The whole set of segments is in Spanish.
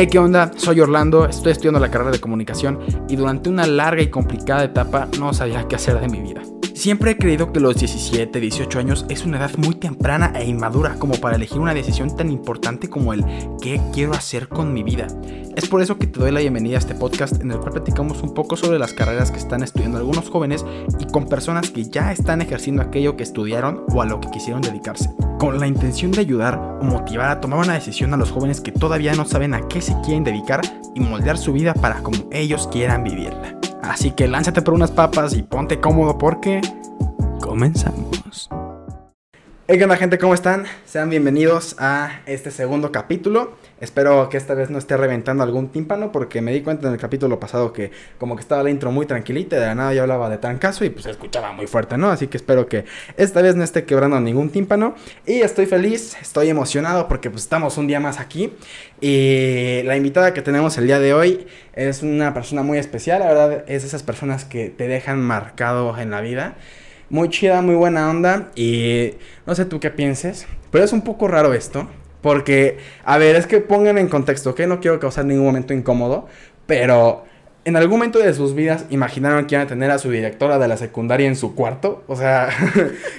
Hey, ¿qué onda? Soy Orlando, estoy estudiando la carrera de comunicación y durante una larga y complicada etapa no sabía qué hacer de mi vida. Siempre he creído que los 17, 18 años es una edad muy temprana e inmadura como para elegir una decisión tan importante como el qué quiero hacer con mi vida. Es por eso que te doy la bienvenida a este podcast en el cual platicamos un poco sobre las carreras que están estudiando algunos jóvenes y con personas que ya están ejerciendo aquello que estudiaron o a lo que quisieron dedicarse. Con la intención de ayudar o motivar a tomar una decisión a los jóvenes que todavía no saben a qué se quieren dedicar y moldear su vida para como ellos quieran vivirla. Así que lánzate por unas papas y ponte cómodo porque comenzamos. Hey, ¿qué onda gente? ¿Cómo están? Sean bienvenidos a este segundo capítulo. Espero que esta vez no esté reventando algún tímpano porque me di cuenta en el capítulo pasado que como que estaba la intro muy tranquilita y de la nada yo hablaba de trancazo y pues se escuchaba muy fuerte, ¿no? Así que espero que esta vez no esté quebrando ningún tímpano y estoy feliz, estoy emocionado porque pues estamos un día más aquí y la invitada que tenemos el día de hoy es una persona muy especial, la verdad es esas personas que te dejan marcado en la vida. Muy chida, muy buena onda y no sé tú qué pienses, pero es un poco raro esto porque, a ver, es que pongan en contexto, ¿ok? No quiero causar ningún momento incómodo, pero en algún momento de sus vidas imaginaron que iban a tener a su directora de la secundaria en su cuarto. O sea,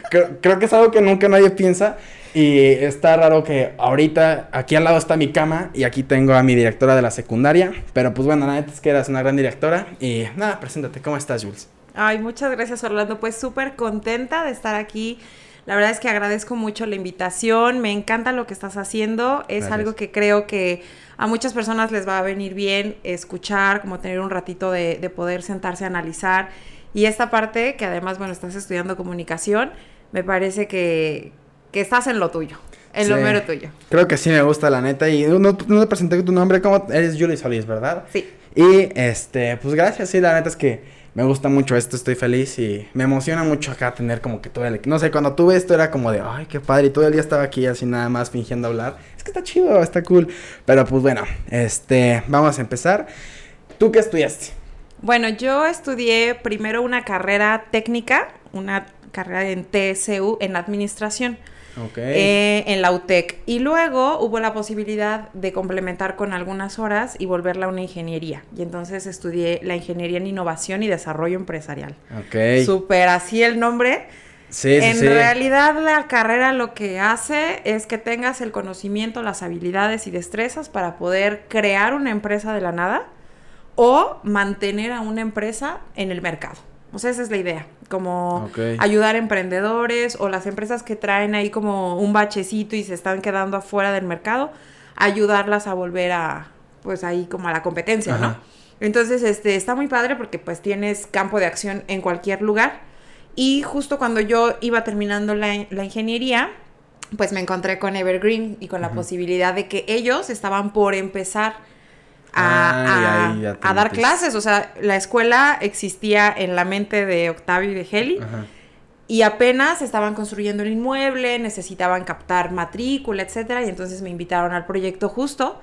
creo, que es algo que nunca nadie piensa. Y está raro que ahorita aquí al lado está mi cama y aquí tengo a mi directora de la secundaria. Pero pues bueno, nada, es que eras una gran directora. Y nada, preséntate, ¿cómo estás, Jules? Ay, muchas gracias, Orlando. Pues súper contenta de estar aquí la verdad es que agradezco mucho la invitación, me encanta lo que estás haciendo, es algo que creo que a muchas personas les va a venir bien escuchar, como tener un ratito de, poder sentarse a analizar. Y esta parte, que además, bueno, estás estudiando comunicación, me parece que, estás en lo tuyo. En lo mero tuyo. Creo que sí me gusta, la neta. Y no, no te presenté tu nombre, como eres Julie Solís, ¿verdad? Sí. Y este, pues gracias, sí, la neta es que me gusta mucho esto, estoy feliz y me emociona mucho acá tener como que todo el... No sé, cuando tuve esto era como de, ay, qué padre, y todo el día estaba aquí así nada más fingiendo hablar. Es que está chido, está cool. Pero pues bueno, este, vamos a empezar. ¿Tú qué estudiaste? Bueno, yo estudié primero una carrera técnica, una carrera en TSU en administración. Eh, en la UTEC. Y luego hubo la posibilidad de complementar con algunas horas y volverla a una ingeniería. Y entonces estudié la ingeniería en innovación y desarrollo empresarial. Ok. Super así el nombre. Sí, en realidad la carrera lo que hace es que tengas el conocimiento, las habilidades y destrezas para poder crear una empresa de la nada o mantener a una empresa en el mercado. O sea, esa es la idea, como ayudar a emprendedores o las empresas que traen ahí como un bachecito y se están quedando afuera del mercado, ayudarlas a volver a, pues ahí como a la competencia, ¿no? Entonces, este, está muy padre porque pues tienes campo de acción en cualquier lugar. Y justo cuando yo iba terminando la, ingeniería, pues me encontré con Evergreen y con la posibilidad de que ellos estaban por empezar a, dar clases. O sea, la escuela existía en la mente de Octavio y de Heli. Y apenas estaban construyendo el inmueble, necesitaban captar matrícula, etcétera, y entonces me invitaron al proyecto justo,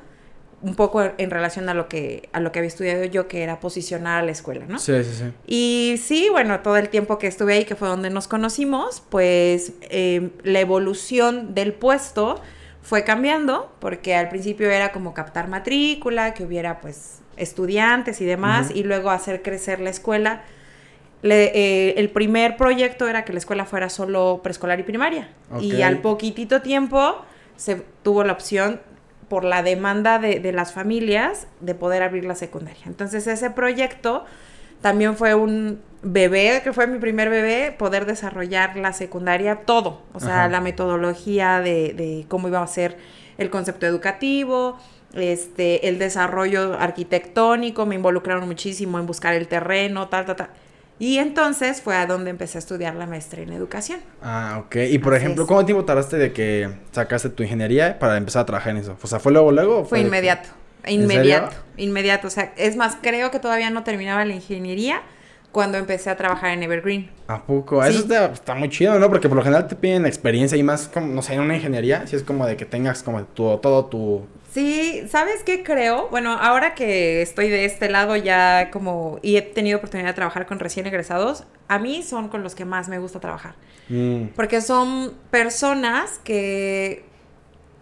un poco en relación a lo que, a lo que había estudiado yo, que era posicionar a la escuela, ¿no? Sí, sí, sí. Y sí, bueno, todo el tiempo que estuve ahí, que fue donde nos conocimos, pues eh, la evolución del puesto fue cambiando, porque al principio era como captar matrícula, que hubiera pues estudiantes y demás, y luego hacer crecer la escuela. Eh, el primer proyecto era que la escuela fuera solo preescolar y primaria. Y al poquitito tiempo se tuvo la opción por la demanda de, de, las familias de poder abrir la secundaria. Entonces ese proyecto también fue un bebé, que fue mi primer bebé, poder desarrollar la secundaria, todo. O sea, la metodología de, de, cómo iba a ser el concepto educativo, este, el desarrollo arquitectónico, me involucraron muchísimo en buscar el terreno, tal, tal, tal. Y entonces fue a donde empecé a estudiar la maestría en educación. Ah, ok. Y por ejemplo, ¿cómo tiempo tardaste de que sacaste tu ingeniería para empezar a trabajar en eso? O sea, ¿fue luego, luego? fue, inmediato. Inmediato, inmediato. O sea, es más, creo que todavía no terminaba la ingeniería cuando empecé a trabajar en Evergreen. ¿A poco? Eso está, muy chido, ¿no? Porque por lo general te piden experiencia y más, como, no sé, en una ingeniería, si es como de que tengas como todo tu... Sí, ¿sabes qué creo? Bueno, ahora que estoy de este lado ya como... y he tenido oportunidad de trabajar con recién egresados, a mí son con los que más me gusta trabajar. Mm. Porque son personas que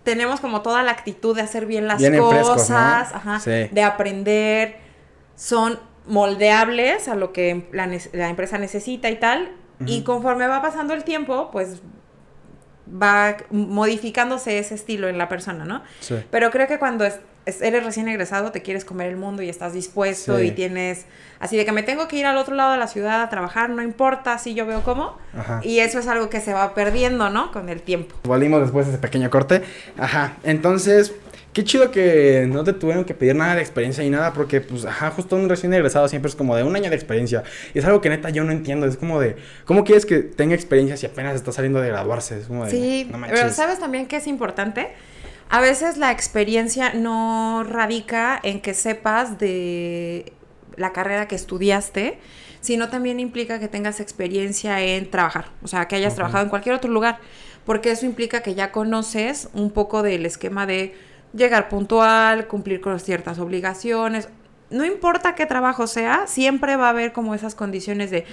tenemos como toda la actitud de hacer bien las Vienen cosas, frescos, ¿no? ajá, Sí. de aprender, son moldeables a lo que la, empresa necesita y tal, y conforme va pasando el tiempo, pues va modificándose ese estilo en la persona, ¿no? Sí. Pero creo que cuando es- es- eres recién egresado, te quieres comer el mundo y estás dispuesto Sí. y tienes así de que me tengo que ir al otro lado de la ciudad a trabajar, no importa si yo veo cómo. Ajá. Y eso es algo que se va perdiendo, ¿no? Con el tiempo. Volvimos después de ese pequeño corte. Ajá. Entonces, qué chido que no te tuvieron que pedir nada de experiencia ni nada, porque, pues, ajá, justo un recién egresado siempre es como de un año de experiencia. Y es algo que neta yo no entiendo. Es como de, ¿cómo quieres que tenga experiencia si apenas está saliendo de graduarse? Es como de, Sí, no pero. ¿sabes también que es importante? A veces la experiencia no radica en que sepas de la carrera que estudiaste, sino también implica que tengas experiencia en trabajar, o sea, que hayas trabajado en cualquier otro lugar, porque eso implica que ya conoces un poco del esquema de llegar puntual, cumplir con ciertas obligaciones. No importa qué trabajo sea, siempre va a haber como esas condiciones de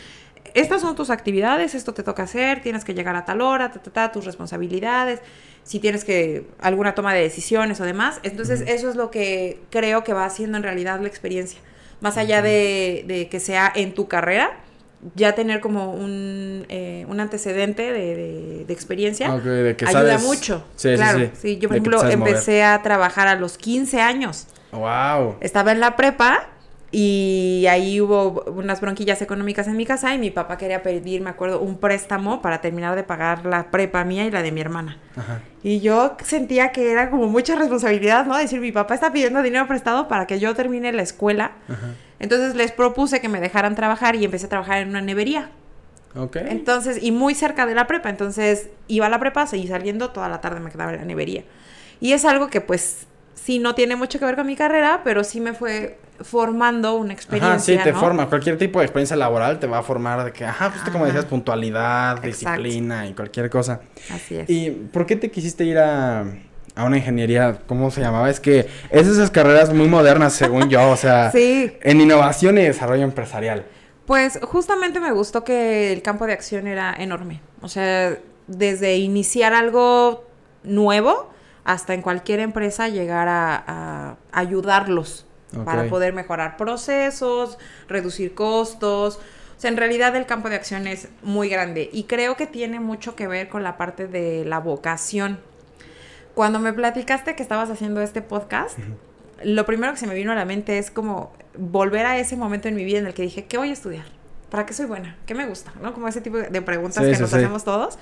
estas son tus actividades, esto te toca hacer, tienes que llegar a tal hora, ta, ta, ta, tus responsabilidades, si tienes que alguna toma de decisiones o demás. Entonces, eso es lo que creo que va haciendo en realidad la experiencia. Más allá de, de que sea en tu carrera, ya tener como un, eh, un antecedente de, de- de experiencia Ok, de que ayuda sabes- mucho. Sí, sí, claro, sí. yo por De ejemplo mover. empecé a trabajar a los 15 años. Wow. Estaba en la prepa y ahí hubo unas bronquillas económicas en mi casa y mi papá quería pedir, me acuerdo, un préstamo para terminar de pagar la prepa mía y la de mi hermana. Ajá. Y yo sentía que era como mucha responsabilidad, ¿no? Decir, mi papá está pidiendo dinero prestado para que yo termine la escuela. Ajá. Entonces les propuse que me dejaran trabajar y empecé a trabajar en una nevería. Ok. Entonces, y muy cerca de la prepa. Entonces, iba a la prepa, seguí saliendo, toda la tarde me quedaba en la nevería. Y es algo que, pues, sí no tiene mucho que ver con mi carrera, pero sí me fue formando una experiencia. Ajá, sí, te ¿no? forma. Cualquier tipo de experiencia laboral te va a formar de que, ajá, pues como decías, puntualidad, Exacto. disciplina y cualquier cosa. Así es. ¿Y por qué te quisiste ir a, a una ingeniería? ¿Cómo se llamaba? Es que es esas carreras muy modernas, según yo, o sea, Sí. en innovación y desarrollo empresarial. Pues justamente me gustó que el campo de acción era enorme. O sea, desde iniciar algo nuevo hasta en cualquier empresa llegar a, a ayudarlos para poder mejorar procesos, reducir costos. O sea, en realidad el campo de acción es muy grande y creo que tiene mucho que ver con la parte de la vocación. Cuando me platicaste que estabas haciendo este podcast, lo primero que se me vino a la mente es como volver a ese momento en mi vida en el que dije, ¿qué voy a estudiar? ¿Para qué soy buena? ¿Qué me gusta? ¿No? Como ese tipo de preguntas Sí, que nos sí. hacemos todos.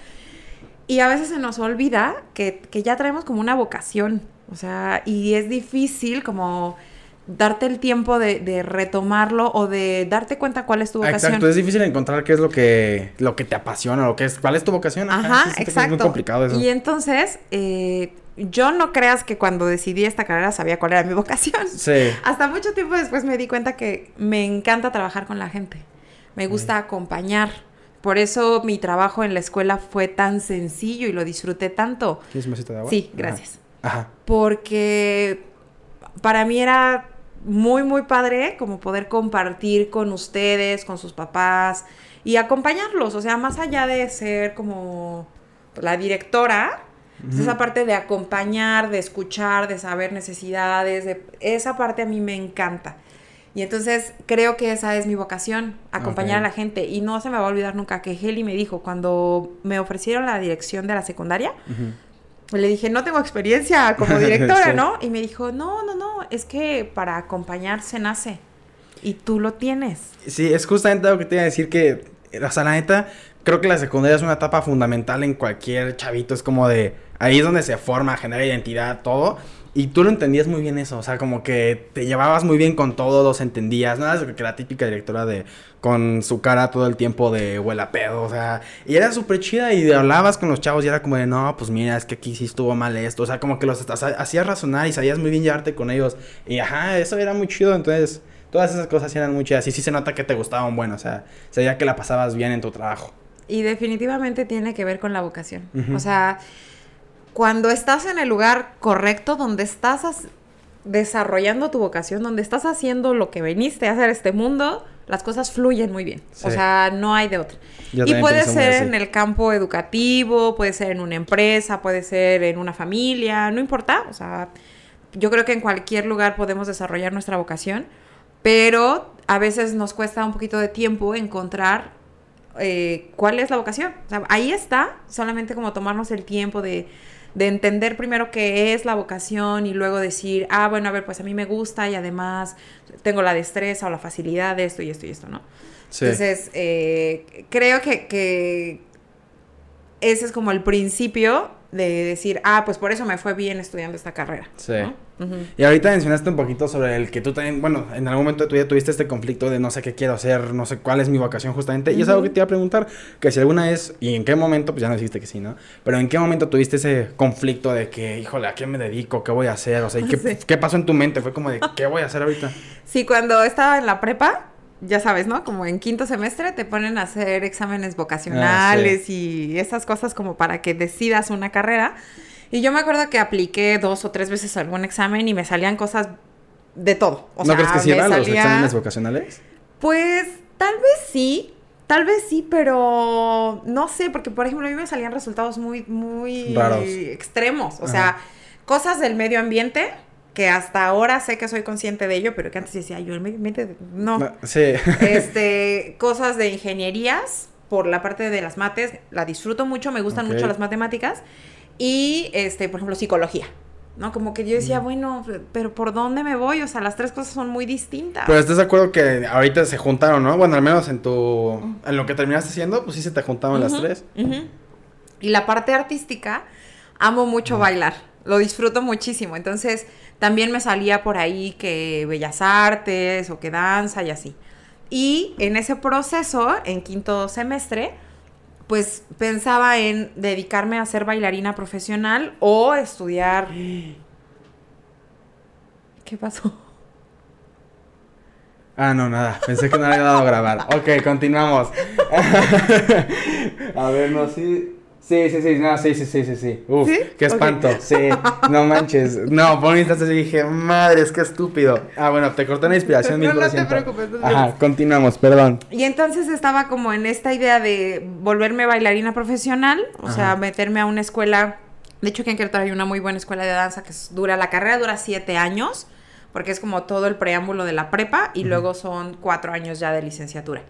Y a veces se nos olvida que, que ya traemos como una vocación. O sea, y es difícil como darte el tiempo de, de retomarlo o de darte cuenta cuál es tu vocación. Exacto, es difícil encontrar qué es lo que, lo que te apasiona, lo que es, cuál es tu vocación. Ajá, exacto. Es muy complicado eso. Y entonces, eh, yo no creas que cuando decidí esta carrera sabía cuál era mi vocación. Sí. Hasta mucho tiempo después me di cuenta que me encanta trabajar con la gente. Me gusta acompañar. Por eso mi trabajo en la escuela fue tan sencillo y lo disfruté tanto. ¿Quieres un vasito de agua? Sí, gracias. Ajá. Porque para mí era muy, muy padre como poder compartir con ustedes, con sus papás y acompañarlos. O sea, más allá de ser como la directora, pues esa parte de acompañar, de escuchar, de saber necesidades, de, esa parte a mí me encanta. Y entonces creo que esa es mi vocación, acompañar a la gente. Y no se me va a olvidar nunca que Heli me dijo, cuando me ofrecieron la dirección de la secundaria, le dije, no tengo experiencia como directora, Sí. ¿no? Y me dijo, no, no, no, es que para acompañar se nace. Y tú lo tienes. Sí, es justamente lo que te iba a decir que, o sea, la neta, creo que la secundaria es una etapa fundamental en cualquier chavito. Es como de, ahí es donde se forma, genera identidad, todo. Y tú lo entendías muy bien eso, o sea, como que te llevabas muy bien con todo, los entendías, nada de que la típica directora de con su cara todo el tiempo de huela pedo, o sea, y era súper chida y hablabas con los chavos y era como de, no, pues mira, es que aquí sí estuvo mal esto, o sea, como que los hacías razonar y sabías muy bien llevarte con ellos, y ajá, eso era muy chido, entonces, todas esas cosas eran muy chidas, y sí se nota que te gustaban, bueno, o sea, se veía que la pasabas bien en tu trabajo. Y definitivamente tiene que ver con la vocación. O sea, cuando estás en el lugar correcto, donde estás desarrollando tu vocación, donde estás haciendo lo que viniste a hacer este mundo, las cosas fluyen muy bien. O Sí. sea, no hay de otra. Yo y puede ser en el campo educativo, puede ser en una empresa, puede ser en una familia, no importa. O sea, yo creo que en cualquier lugar podemos desarrollar nuestra vocación, pero a veces nos cuesta un poquito de tiempo encontrar eh, cuál es la vocación. O sea, ahí está, solamente como tomarnos el tiempo de, de entender primero qué es la vocación y luego decir, ah, bueno, a ver, pues a mí me gusta y además tengo la destreza o la facilidad de esto y esto y esto, ¿no? Sí. Entonces, eh, creo que, que ese es como el principio de decir, ah, pues por eso me fue bien estudiando esta carrera. Sí. ¿no? Y ahorita mencionaste un poquito sobre el que tú también, bueno, en algún momento de tu vida tuviste este conflicto de no sé qué quiero hacer, no sé cuál es mi vocación justamente. Y es algo que te iba a preguntar, que si alguna vez, y en qué momento, pues ya no dijiste que sí, ¿no? Pero en qué momento tuviste ese conflicto de que, híjole, ¿a qué me dedico? ¿Qué voy a hacer? O sea, ¿y qué, Sí. qué pasó en tu mente? Fue como de, ¿qué voy a hacer ahorita? Sí, cuando estaba en la prepa, ya sabes, ¿no? Como en quinto semestre te ponen a hacer exámenes vocacionales y esas cosas como para que decidas una carrera. Y yo me acuerdo que apliqué dos o tres veces algún examen y me salían cosas de todo. O ¿No crees que me sirvan los exámenes vocacionales? Pues tal vez sí, tal vez sí, pero no sé, porque por ejemplo a mí me salían resultados muy, muy Raros. extremos. O Ajá. sea, cosas del medio ambiente que hasta ahora sé que soy consciente de ello, pero que antes decía yo el medio ambiente, no. No, sí. Este, cosas de ingenierías por la parte de las mates, la disfruto mucho, me gustan mucho las matemáticas y este, por ejemplo, psicología. ¿No? Como que yo decía, bueno, pero ¿por dónde me voy? O sea, las tres cosas son muy distintas. Pero estás de acuerdo que ahorita se juntaron, ¿no? Bueno, al menos en tu. En lo que terminaste haciendo, pues sí se te juntaron las tres. ujú. Y la parte artística, amo mucho bailar, lo disfruto muchísimo. Entonces, también me salía por ahí que bellas artes o que danza y así. Y en ese proceso, en quinto semestre, pues pensaba en dedicarme a ser bailarina profesional o estudiar. ¿Qué pasó? Ah, no, nada. Pensé que no había dado a grabar. Ok, continuamos. a ver, no, sí. Sí, sí, sí, no, sí, sí, sí, sí, sí. Uf, ¿Sí? qué espanto. Sí, no manches. No, por un instante dije, madres, qué estúpido. Ah, bueno, te corté la inspiración No, mil no por te preocupes, no te Ajá, continuamos, perdón. Y entonces estaba como en esta idea de volverme bailarina profesional, o sea, meterme a una escuela. De hecho, aquí en Querétaro hay una muy buena escuela de danza que dura, la carrera dura siete años, porque es como todo el preámbulo de la prepa y luego son cuatro años ya de licenciatura.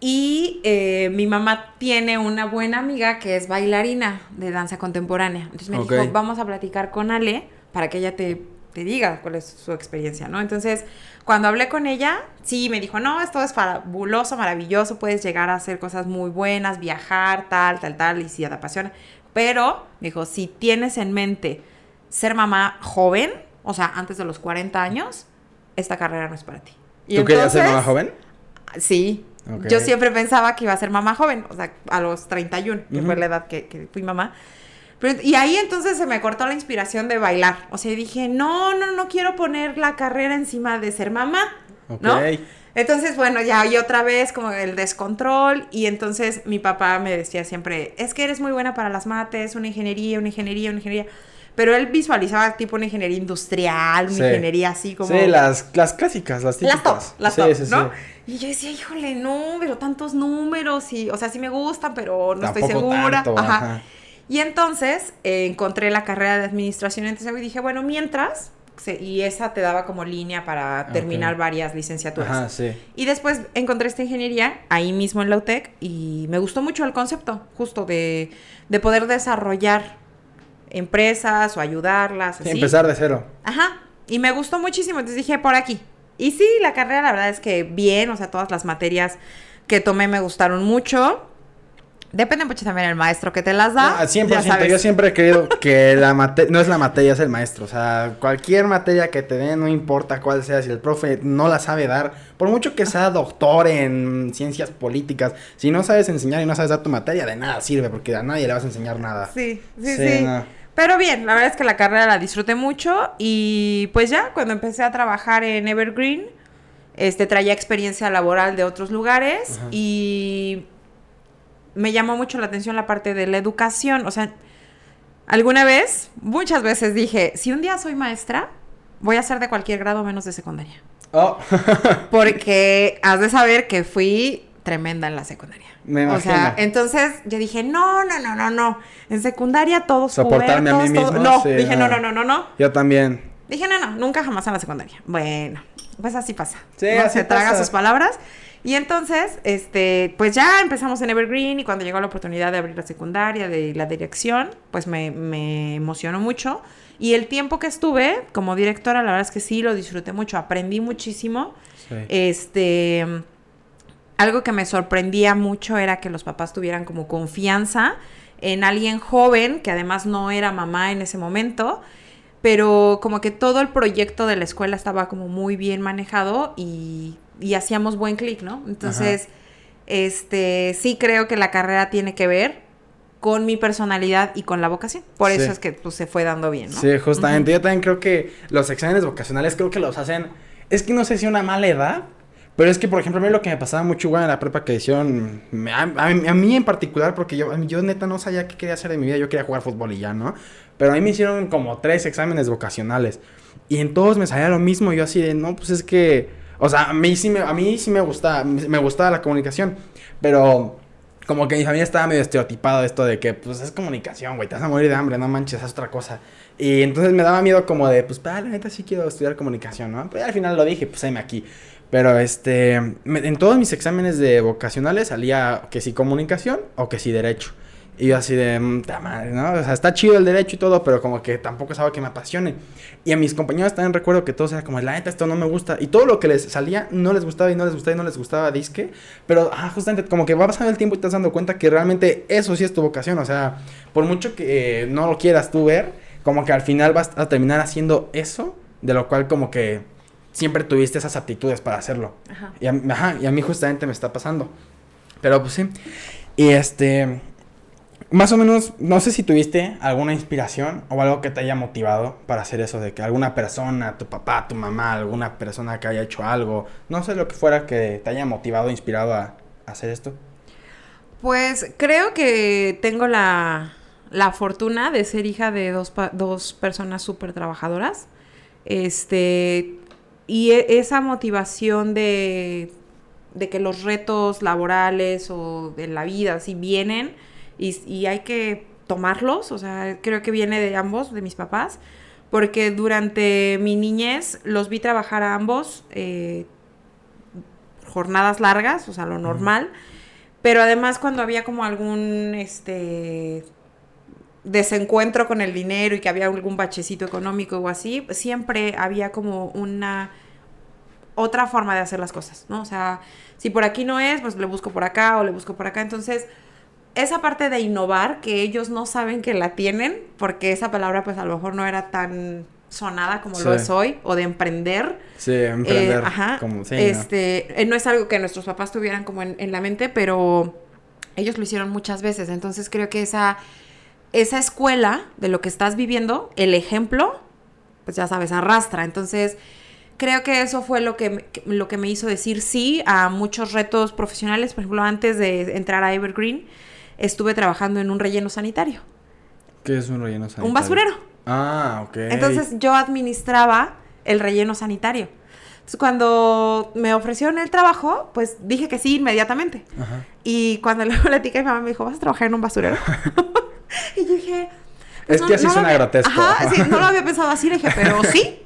Y eh, mi mamá tiene una buena amiga que es bailarina de danza contemporánea. Entonces me dijo, vamos a platicar con Ale para que ella te, te diga cuál es su experiencia, ¿no? Entonces, cuando hablé con ella, sí, me dijo, no, esto es fabuloso, maravilloso, puedes llegar a hacer cosas muy buenas, viajar, tal, tal, tal, y si te apasiona. Pero, me dijo, si tienes en mente ser mamá joven, o sea, antes de los 40 años, esta carrera no es para ti. Y ¿Tú querías ser mamá entonces- joven? Sí. Yo siempre pensaba que iba a ser mamá joven, o sea, a los 31, que Ujú. fue la edad que, que fui mamá. Pero- y ahí entonces se me cortó la inspiración de bailar. O sea, dije, no, no, no quiero poner la carrera encima de ser mamá, ¿no? Ok. Entonces, bueno, ya y otra vez como el descontrol y entonces mi papá me decía siempre, es que eres muy buena para las mates, una ingeniería, una ingeniería, una ingeniería. Pero él visualizaba tipo una ingeniería industrial, una Sí. ingeniería así como... Sí, las, las clásicas, las típicas. Las top, las sí, top, sí, sí. ¿no? Y yo decía, híjole, no, pero tantos números y, o sea, sí me gustan, pero no estoy segura. tanto, ajá. ajá. Y entonces eh, encontré la carrera de administración, entonces y dije, bueno, mientras, y esa te daba como línea para terminar varias licenciaturas. Ajá, sí. Y después encontré esta ingeniería ahí mismo en la UTEC y me gustó mucho el concepto, justo de, de poder desarrollar empresas o ayudarlas. Sí, así. empezar de cero. Ajá. Y me gustó muchísimo, entonces dije, por aquí. Y sí, la carrera, la verdad es que bien, o sea, todas las materias que tomé me gustaron mucho. Depende mucho también del maestro que te las da. Ah, 100%. ya sabes. Yo siempre he creído que la materia, no es la materia, es el maestro. O sea, cualquier materia que te den, no importa cuál sea, si el profe no la sabe dar, por mucho que sea doctor en ciencias políticas, si no sabes enseñar y no sabes dar tu materia, de nada sirve, porque a nadie le vas a enseñar nada. Sí, sí, Sí, sí. no. Pero bien, la verdad es que la carrera la disfruté mucho y pues ya cuando empecé a trabajar en Evergreen, este traía experiencia laboral de otros lugares Ajá. y me llamó mucho la atención la parte de la educación, o sea, alguna vez, muchas veces dije, si un día soy maestra, voy a ser de cualquier grado menos de secundaria. Oh. porque has de saber que fui tremenda en la secundaria. Me O sea, entonces yo dije, no, no, no, no, no. En secundaria todos Soportarme a mí mismo, todo- No, sí, dije, no, no, no, no, no. Yo también. Dije, no, no, nunca jamás en la secundaria. Bueno, pues así pasa. Sí, así se traga sus palabras. Y entonces, este, pues ya empezamos en Evergreen y cuando llegó la oportunidad de abrir la secundaria, de la dirección, pues me, me emocionó mucho. Y el tiempo que estuve como directora, la verdad es que sí, lo disfruté mucho, aprendí muchísimo. Sí. Este, algo que me sorprendía mucho era que los papás tuvieran como confianza en alguien joven, que además no era mamá en ese momento, pero como que todo el proyecto de la escuela estaba como muy bien manejado y, y hacíamos buen clic, ¿no? Entonces, este, sí creo que la carrera tiene que ver con mi personalidad y con la vocación. Por Sí. eso es que pues, se fue dando bien, ¿no? Sí, justamente. Yo también creo que los exámenes vocacionales creo que los hacen. Es que no sé si una mala edad. Pero es que, por ejemplo, a mí lo que me pasaba mucho igual en la prepa que hicieron. A, mí- en particular, porque yo, yo neta no sabía qué quería hacer de mi vida. Yo quería jugar fútbol y ya, ¿no? Pero a mí me hicieron como tres exámenes vocacionales. Y en todos me salía lo mismo. Yo así de, no, pues es que. O sea, a mí sí me, a mí sí me gustaba, me gustaba la comunicación. Pero como que mi familia estaba medio estereotipado esto de que, pues, es comunicación, güey, te vas a morir de hambre, no manches, es otra cosa. Y entonces me daba miedo como de, pues, pa, la neta sí quiero estudiar comunicación, ¿no? Pero al final lo dije, pues, heme aquí. Pero, este, me- en todos mis exámenes de vocacionales salía que si comunicación o que si derecho. Y yo así de, "Mm, madre, ¿no? O sea, está chido el derecho y todo, pero como que tampoco es algo que me apasione. Y a mis compañeros también recuerdo que todos era como, la neta, esto no me gusta. Y todo lo que les salía no les gustaba y no les gustaba y no les gustaba disque. Pero, ah, justamente, como que va pasando el tiempo y te estás dando cuenta que realmente eso sí es tu vocación. O sea, por mucho que eh, no lo quieras tú ver, como que al final vas a terminar haciendo eso, de lo cual como que siempre tuviste esas aptitudes para hacerlo. Ajá. Y a, ajá, y a mí justamente me está pasando. Pero pues sí. Y este. Más o menos, no sé si tuviste alguna inspiración o algo que te haya motivado para hacer eso, de que alguna persona, tu papá, tu mamá, alguna persona que haya hecho algo, no sé lo que fuera que te haya motivado, inspirado a, a hacer esto. Pues creo que tengo la, la fortuna de ser hija de dos, dos personas súper trabajadoras. Este, y e- esa motivación de, de que los retos laborales o de la vida si vienen y, y hay que tomarlos, o sea, creo que viene de ambos, de mis papás, porque durante mi niñez los vi trabajar a ambos eh, jornadas largas, o sea, lo normal. Pero además cuando había como algún este desencuentro con el dinero y que había algún bachecito económico o así, siempre había como una otra forma de hacer las cosas, ¿no? O sea, si por aquí no es, pues le busco por acá o le busco por acá. Entonces, esa parte de innovar que ellos no saben que la tienen, porque esa palabra pues a lo mejor no era tan sonada como lo es hoy, o de emprender, Sí, emprender. eh, ajá. Como, sí, ¿no? este, eh, ¿no? es algo que nuestros papás tuvieran como en, en la mente, pero ellos lo hicieron muchas veces. Entonces creo que esa, esa escuela de lo que estás viviendo, el ejemplo, pues ya sabes, arrastra. Entonces creo que eso fue lo que, lo que me hizo decir sí a muchos retos profesionales. Por ejemplo, antes de entrar a Evergreen, estuve trabajando en un relleno sanitario, ¿Qué es un relleno sanitario? un basurero. Ah, ok. Entonces yo administraba el relleno sanitario. Entonces cuando me ofrecieron el trabajo, pues dije que sí inmediatamente. Ajá. Y cuando le platiqué a mi mamá me dijo, ¿vas a trabajar en un basurero? y yo dije... Es que así lo suena había- grotesco. Ajá, sí, no lo había pensado así. Le dije, pero sí.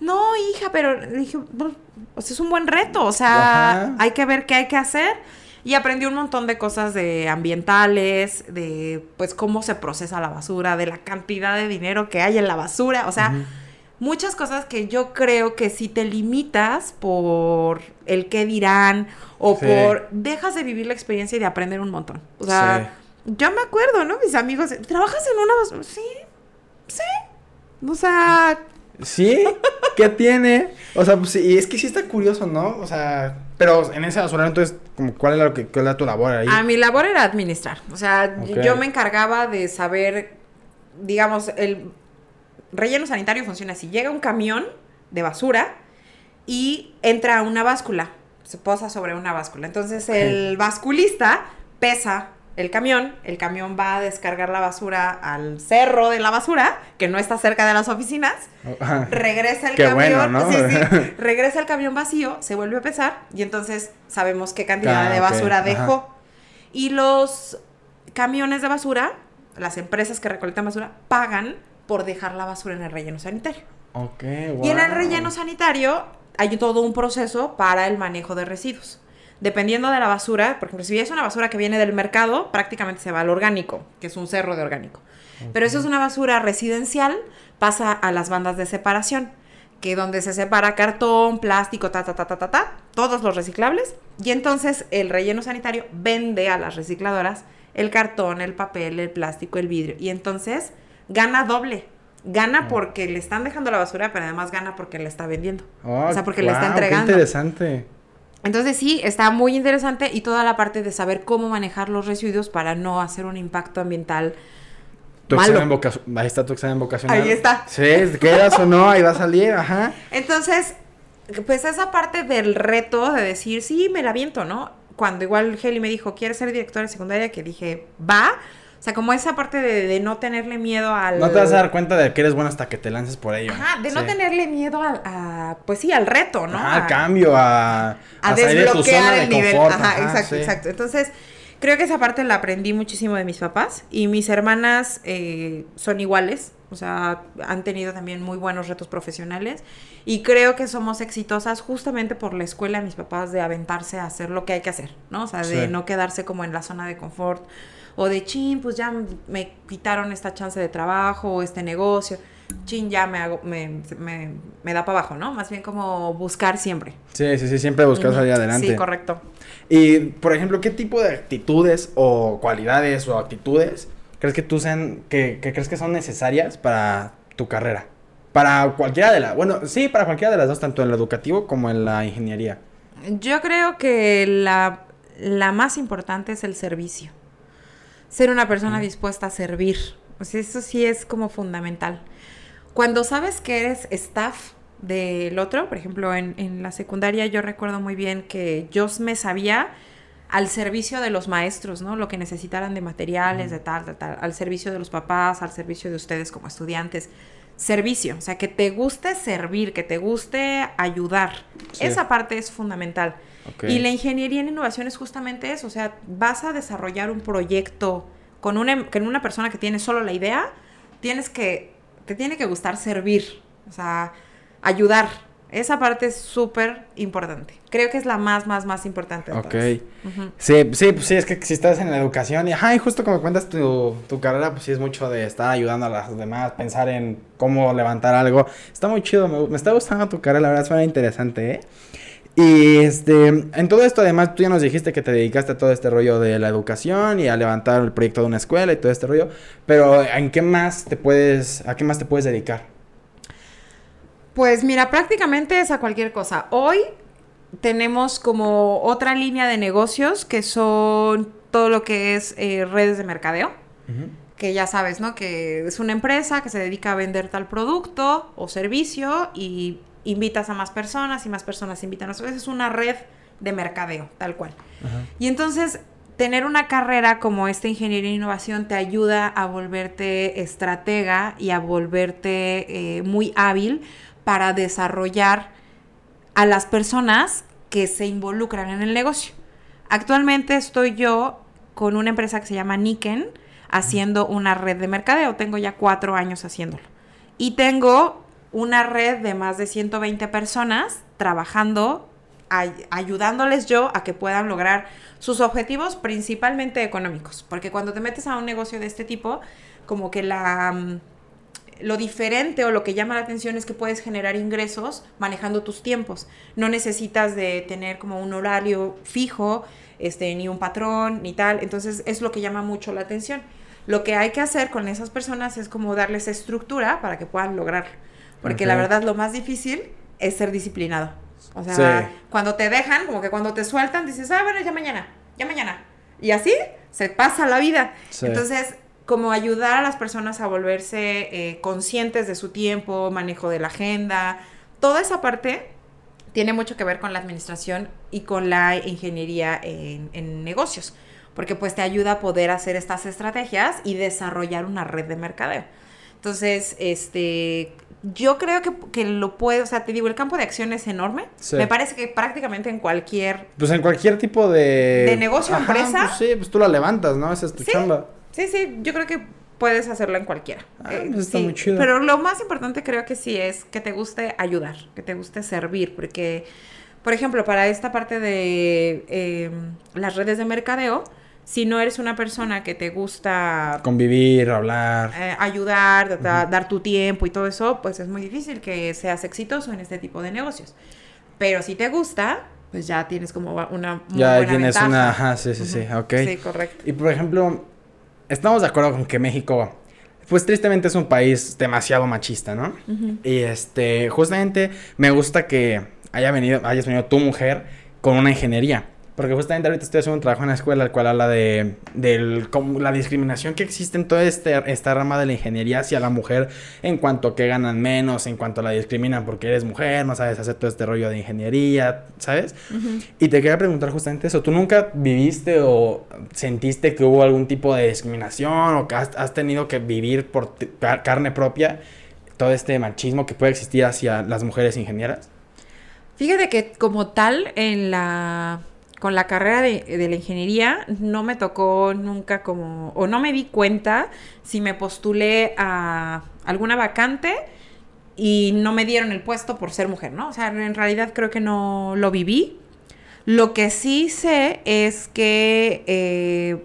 No, hija, pero le dije, "Bueno, o sea, es un buen reto. O sea, Ajá. hay que ver qué hay que hacer. Y aprendí un montón de cosas de ambientales, de pues cómo se procesa la basura, de la cantidad de dinero que hay en la basura. O sea, muchas cosas que yo creo que si te limitas por el qué dirán o Sí. por dejas de vivir la experiencia y de aprender un montón. O sea, yo me acuerdo, ¿no? Mis amigos, ¿trabajas en una basura? Sí, sí. O sea, ¿Sí? ¿Qué tiene? O sea, pues sí, y es que sí está curioso, ¿no? O sea, pero en ese basurero, entonces, ¿cuál era, lo que, cuál era tu labor ahí? a mi labor era administrar. O sea, yo me encargaba de saber, digamos, el relleno sanitario funciona así. Llega un camión de basura y entra una báscula. Se posa sobre una báscula. Entonces el basculista pesa el camión, el camión va a descargar la basura al cerro de la basura, que no está cerca de las oficinas, regresa el camión, regresa el camión vacío, se vuelve a pesar y entonces sabemos qué cantidad de basura dejó. Y los camiones de basura, las empresas que recolectan basura, pagan por dejar la basura en el relleno sanitario. Y en el relleno sanitario hay todo un proceso para el manejo de residuos dependiendo de la basura, por ejemplo, si es una basura que viene del mercado, prácticamente se va al orgánico, que es un cerro de orgánico. Pero eso es una basura residencial, pasa a las bandas de separación, que donde se separa cartón, plástico, ta, ta, ta, ta, ta, ta, todos los reciclables. Y entonces el relleno sanitario vende a las recicladoras el cartón, el papel, el plástico, el vidrio. Y entonces gana doble. Gana porque le están dejando la basura, pero además gana porque le está vendiendo. o sea, porque le está entregando. Qué interesante. Entonces sí, está muy interesante y toda la parte de saber cómo manejar los residuos para no hacer un impacto ambiental tu malo. Ahí está tu examen vocacional. Ahí está. Sí, quedas o no, ahí va a salir, ajá. Entonces, pues esa parte del reto de decir, sí, me la viento, ¿no? Cuando igual Heli me dijo, ¿quieres ser directora de secundaria? Que dije, va. O sea, como esa parte de, no tenerle miedo al... No te vas a dar cuenta de que eres buena hasta que te lances por ello. Ajá, de no tenerle miedo a, pues sí, al reto, ¿no? al cambio, a... A, desbloquear el nivel. Ajá, exacto, exacto. Entonces, creo que esa parte la aprendí muchísimo de mis papás y mis hermanas eh, son iguales. O sea, han tenido también muy buenos retos profesionales y creo que somos exitosas justamente por la escuela de mis papás de aventarse a hacer lo que hay que hacer, ¿no? O sea, de no quedarse como en la zona de confort o de chin, pues ya me quitaron esta chance de trabajo o este negocio, chin, ya me hago, me, me, da para abajo, ¿no? Más bien como buscar siempre. Sí, sí, sí, siempre buscar salir adelante. Sí, correcto. Y, por ejemplo, ¿qué tipo de actitudes o cualidades o actitudes crees que tú sean, que, que crees que son necesarias para tu carrera? Para cualquiera de las, bueno, sí, para cualquiera de las dos, tanto en lo educativo como en la ingeniería. Yo creo que la, la más importante es el servicio ser una persona dispuesta a servir. O sea, eso sí es como fundamental. Cuando sabes que eres staff del otro, por ejemplo, en, la secundaria yo recuerdo muy bien que yo me sabía al servicio de los maestros, ¿no? Lo que necesitaran de materiales, de tal, de tal, al servicio de los papás, al servicio de ustedes como estudiantes. Servicio, o sea, que te guste servir, que te guste ayudar. Esa parte es fundamental. Y la ingeniería en innovación es justamente eso, o sea, vas a desarrollar un proyecto con una, con una persona que tiene solo la idea, tienes que, te tiene que gustar servir, o sea, ayudar. Esa parte es súper importante. Creo que es la más, más, más importante. ok. Sí, sí, pues sí, es que si estás en la educación y, ajá, y justo como cuentas tu, tu carrera, pues sí es mucho de estar ayudando a los demás, pensar en cómo levantar algo. Está muy chido, me, me está gustando tu carrera, la verdad suena interesante, ¿eh? Y este, en todo esto además tú ya nos dijiste que te dedicaste a todo este rollo de la educación y a levantar el proyecto de una escuela y todo este rollo, pero ¿en qué más te puedes, a qué más te puedes dedicar? Pues mira, prácticamente es a cualquier cosa. Hoy tenemos como otra línea de negocios que son todo lo que es eh, redes de mercadeo. Que ya sabes, ¿no? Que es una empresa que se dedica a vender tal producto o servicio y invitas a más personas y más personas invitan a otras. Es una red de mercadeo, tal cual. Y entonces, tener una carrera como esta ingeniería e innovación te ayuda a volverte estratega y a volverte eh, muy hábil para desarrollar a las personas que se involucran en el negocio. Actualmente estoy yo con una empresa que se llama Niken haciendo una red de mercadeo. Tengo ya cuatro años haciéndolo. Y tengo una red de más de 120 personas trabajando, ayudándoles yo a que puedan lograr sus objetivos principalmente económicos. Porque cuando te metes a un negocio de este tipo, como que la mm, lo diferente o lo que llama la atención es que puedes generar ingresos manejando tus tiempos. No necesitas de tener como un horario fijo, este, ni un patrón, ni tal. Entonces es lo que llama mucho la atención. Lo que hay que hacer con esas personas es como darles estructura para que puedan lograrlo. Porque la verdad lo más difícil es ser disciplinado. O sea, cuando te dejan, como que cuando te sueltan, dices, ah, bueno, ya mañana, ya mañana. Y así se pasa la vida. Entonces, como ayudar a las personas a volverse eh, conscientes de su tiempo, manejo de la agenda, toda esa parte tiene mucho que ver con la administración y con la ingeniería en, en negocios. porque pues te ayuda a poder hacer estas estrategias y desarrollar una red de mercadeo. Entonces, este, yo creo que, que lo puede, o sea, te digo, el campo de acción es enorme. Sí. Me parece que prácticamente en cualquier... Pues en cualquier tipo de... ¿De negocio, empresa? Pues sí, pues tú la levantas, ¿no? Esa es tu Sí. chamba. Sí, sí, yo creo que puedes hacerlo en cualquiera. Ah, Eh, pues está sí, muy chido. Pero lo más importante creo que sí es que te guste ayudar, que te guste servir, porque, por ejemplo, para esta parte de eh, las redes de mercadeo, si no eres una persona que te gusta Convivir, hablar. eh, ayudar, da- dar tu tiempo y todo eso, pues es muy difícil que seas exitoso en este tipo de negocios. Pero si te gusta, pues ya tienes como una muy ya buena tienes ventaja. una... Ajá, sí, sí, sí, Ujú. ok. Sí, correcto. Y por ejemplo, estamos de acuerdo con que México, pues tristemente es un país demasiado machista, ¿no? Y este, justamente me gusta que haya venido, hayas venido tu mujer con una ingeniería. Porque justamente ahorita estoy haciendo un trabajo en la escuela, el cual habla de como la discriminación que existe en toda este, esta rama de la ingeniería hacia la mujer en cuanto a que ganan menos, en cuanto a la discriminan porque eres mujer, no sabes hacer todo este rollo de ingeniería, ¿sabes? Y te quería preguntar justamente eso. ¿Tú nunca viviste o sentiste que hubo algún tipo de discriminación o que has, has tenido que vivir por carne propia todo este machismo que puede existir hacia las mujeres ingenieras? Fíjate que como tal, en la con la carrera de, de la ingeniería no me tocó nunca como, o no me di cuenta si me postulé a alguna vacante y no me dieron el puesto por ser mujer, ¿no? O sea, en realidad creo que no lo viví. Lo que sí sé es que eh,